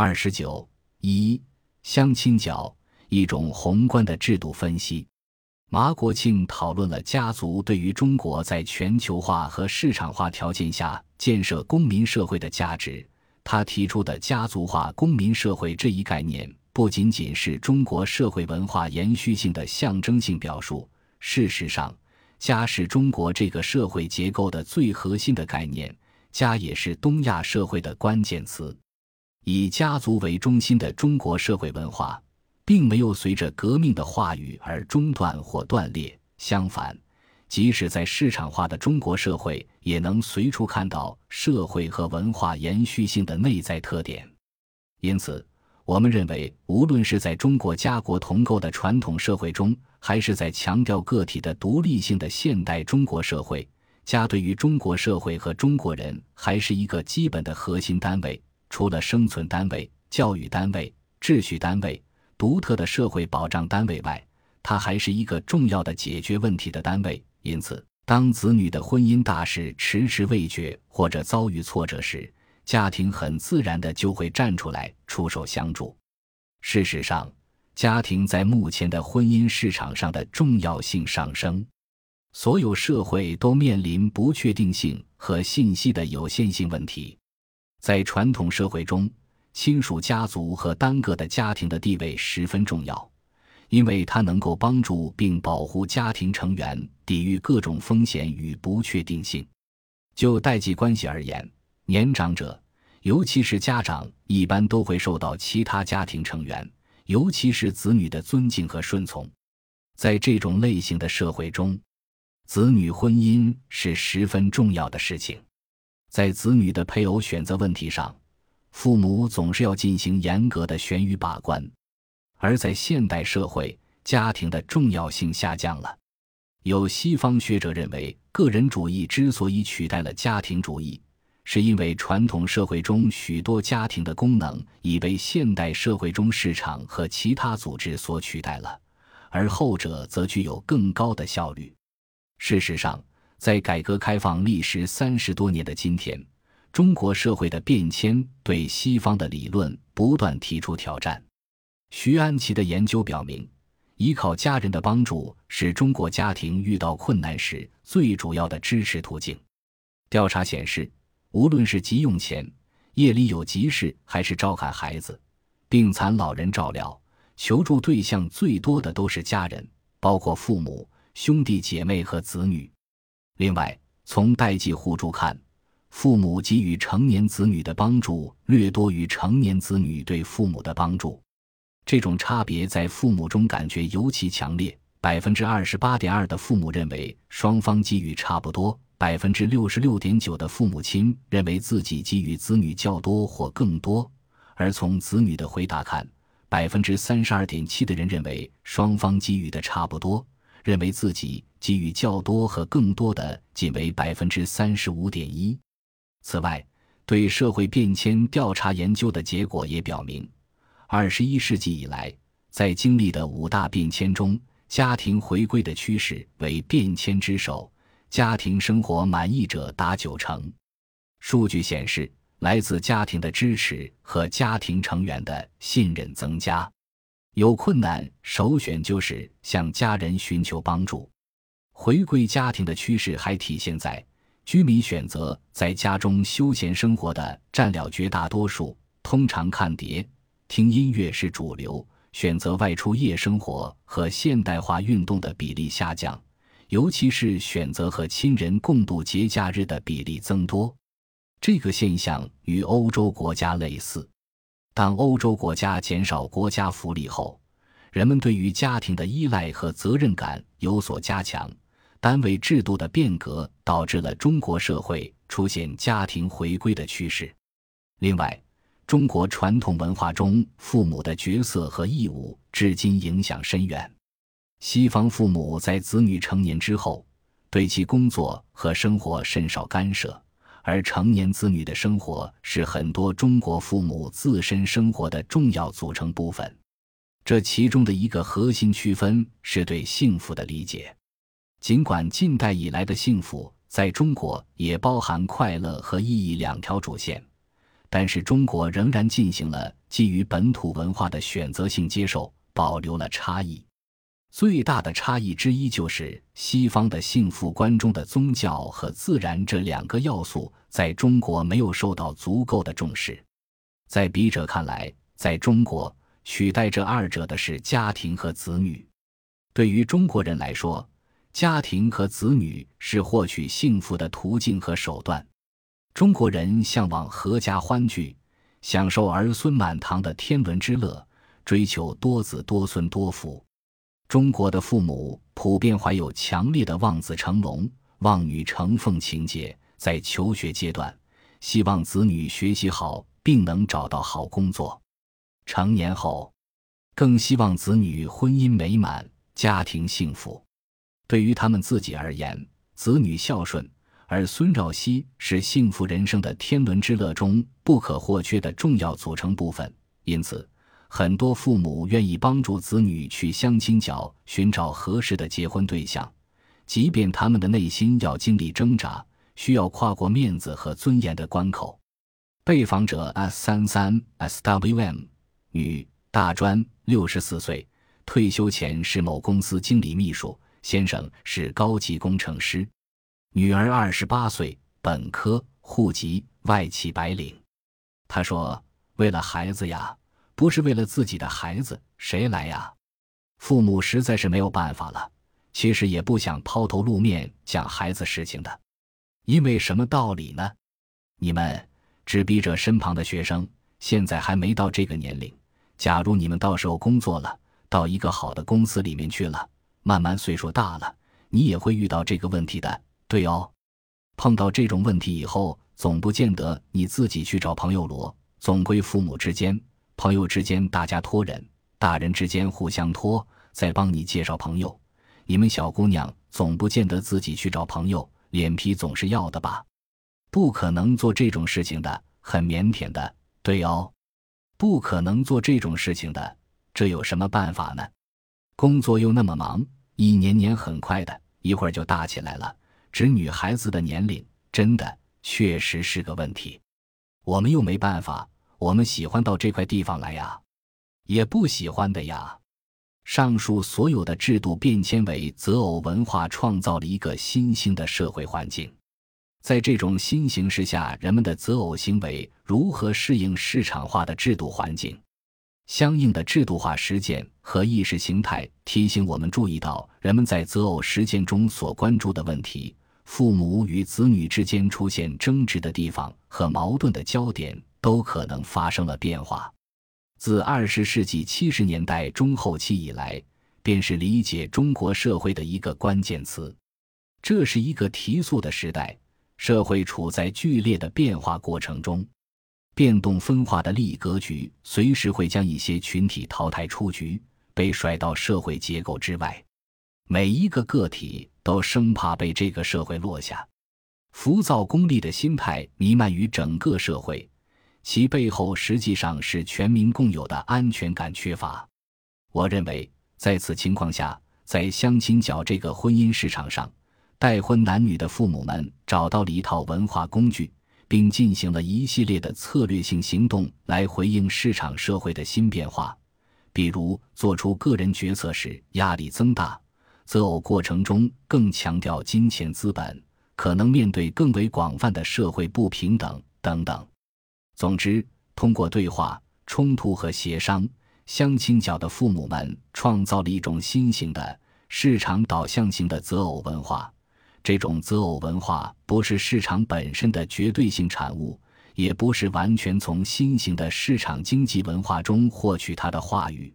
二十九一相亲角，一种宏观的制度分析。马国庆讨论了家族对于中国在全球化和市场化条件下建设公民社会的价值。他提出的家族化公民社会这一概念，不仅仅是中国社会文化延续性的象征性表述。事实上，家是中国这个社会结构的最核心的概念，家也是东亚社会的关键词。以家族为中心的中国社会文化。并没有随着革命的话语而中断或断裂。相反，即使在市场化的中国社会，也能随处看到社会和文化延续性的内在特点。因此，我们认为，无论是在中国家国同构的传统社会中，还是在强调个体的独立性的现代中国社会，家对于中国社会和中国人还是一个基本的核心单位。除了生存单位、教育单位、秩序单位。独特的社会保障单位外，它还是一个重要的解决问题的单位。因此，当子女的婚姻大事迟迟未决或者遭遇挫折时，家庭很自然的就会站出来出手相助。事实上，家庭在目前的婚姻市场上的重要性上升。所有社会都面临不确定性和信息的有限性问题。在传统社会中，亲属家族和单个的家庭的地位十分重要，因为它能够帮助并保护家庭成员抵御各种风险与不确定性。就代际关系而言，年长者，尤其是家长，一般都会受到其他家庭成员，尤其是子女的尊敬和顺从。在这种类型的社会中，子女婚姻是十分重要的事情。在子女的配偶选择问题上，父母总是要进行严格的选与把关，而在现代社会，家庭的重要性下降了。有西方学者认为，个人主义之所以取代了家庭主义，是因为传统社会中许多家庭的功能已被现代社会中市场和其他组织所取代了，而后者则具有更高的效率。事实上，在改革开放历时三十多年的今天。中国社会的变迁对西方的理论不断提出挑战。徐安琪的研究表明，依靠家人的帮助是中国家庭遇到困难时最主要的支持途径。调查显示，无论是急用钱、夜里有急事，还是照看孩子、病残老人照料，求助对象最多的都是家人，包括父母、兄弟姐妹和子女。另外，从代际互助看。父母给予成年子女的帮助略多于成年子女对父母的帮助，这种差别在父母中感觉尤其强烈。百分之二十八点二的父母认为双方给予差不多，百分之六十六点九的父母亲认为自己给予子女较多或更多。而从子女的回答看，百分之三十二点七的人认为双方给予的差不多，认为自己给予较多和更多的仅为百分之三十五点一。此外，对社会变迁调查研究的结果也表明，二十一世纪以来，在经历的五大变迁中，家庭回归的趋势为变迁之首，家庭生活满意者达九成。数据显示，来自家庭的支持和家庭成员的信任增加。有困难，首选就是向家人寻求帮助。回归家庭的趋势还体现在。居民选择在家中休闲生活的占了绝大多数，通常看碟、听音乐是主流；选择外出夜生活和现代化运动的比例下降，尤其是选择和亲人共度节假日的比例增多。这个现象与欧洲国家类似。当欧洲国家减少国家福利后，人们对于家庭的依赖和责任感有所加强。单位制度的变革导致了中国社会出现家庭回归的趋势。另外，中国传统文化中父母的角色和义务至今影响深远。西方父母在子女成年之后，对其工作和生活甚少干涉，而成年子女的生活是很多中国父母自身生活的重要组成部分。这其中的一个核心区分是对幸福的理解。尽管近代以来的幸福在中国也包含快乐和意义两条主线，但是中国仍然进行了基于本土文化的选择性接受，保留了差异。最大的差异之一就是西方的幸福观中的宗教和自然这两个要素在中国没有受到足够的重视。在笔者看来，在中国取代这二者的是家庭和子女。对于中国人来说，家庭和子女是获取幸福的途径和手段。中国人向往阖家欢聚，享受儿孙满堂的天伦之乐，追求多子多孙多福。中国的父母普遍怀有强烈的望子成龙、望女成凤情节，在求学阶段，希望子女学习好并能找到好工作；成年后，更希望子女婚姻美满、家庭幸福。对于他们自己而言，子女孝顺、而孙绕膝是幸福人生的天伦之乐中不可或缺的重要组成部分，因此。很多父母愿意帮助子女去相亲角寻找合适的结婚对象，即便他们的内心要经历挣扎，需要跨过面子和尊严的关口。被访者 S 三三 SWM 女，大专，六十四岁，退休前是某公司经理秘书，先生是高级工程师，女儿二十八岁，本科，户籍外企白领。他说：“为了孩子呀。”不是为了自己的孩子，谁来呀？父母实在是没有办法了。其实也不想抛头露面讲孩子事情的，因为什么道理呢？你们执笔者身旁的学生现在还没到这个年龄。假如你们到时候工作了，到一个好的公司里面去了，慢慢岁数大了，你也会遇到这个问题的。对哦，碰到这种问题以后，总不见得你自己去找朋友罗，总归父母之间。朋友之间，大家托人；大人之间互相托，再帮你介绍朋友。你们小姑娘总不见得自己去找朋友，脸皮总是要的吧？不可能做这种事情的，很腼腆的。对哦，不可能做这种事情的，这有什么办法呢？工作又那么忙，一年年很快的，一会儿就大起来了。指女孩子的年龄，真的确实是个问题。我们又没办法。我们喜欢到这块地方来呀，也不喜欢的呀。上述所有的制度变迁为择偶文化创造了一个新兴的社会环境，在这种新形势下，人们的择偶行为如何适应市场化的制度环境？相应的制度化实践和意识形态提醒我们注意到，人们在择偶实践中所关注的问题，父母与子女之间出现争执的地方和矛盾的焦点。都可能发生了变化。自二十世纪七十年代中后期以来，便是理解中国社会的一个关键词。这是一个提速的时代，社会处在剧烈的变化过程中，变动分化的利益格局随时会将一些群体淘汰出局，被甩到社会结构之外。每一个个体都生怕被这个社会落下，浮躁功利的心态弥漫于整个社会。其背后实际上是全民共有的安全感缺乏。我认为，在此情况下，在相亲角这个婚姻市场上，待婚男女的父母们找到了一套文化工具，并进行了一系列的策略性行动来回应市场社会的新变化。比如，做出个人决策时压力增大，择偶过程中更强调金钱资本，可能面对更为广泛的社会不平等等等。总之，通过对话、冲突和协商，相亲角的父母们创造了一种新型的市场导向型的择偶文化。这种择偶文化不是市场本身的绝对性产物，也不是完全从新型的市场经济文化中获取它的话语。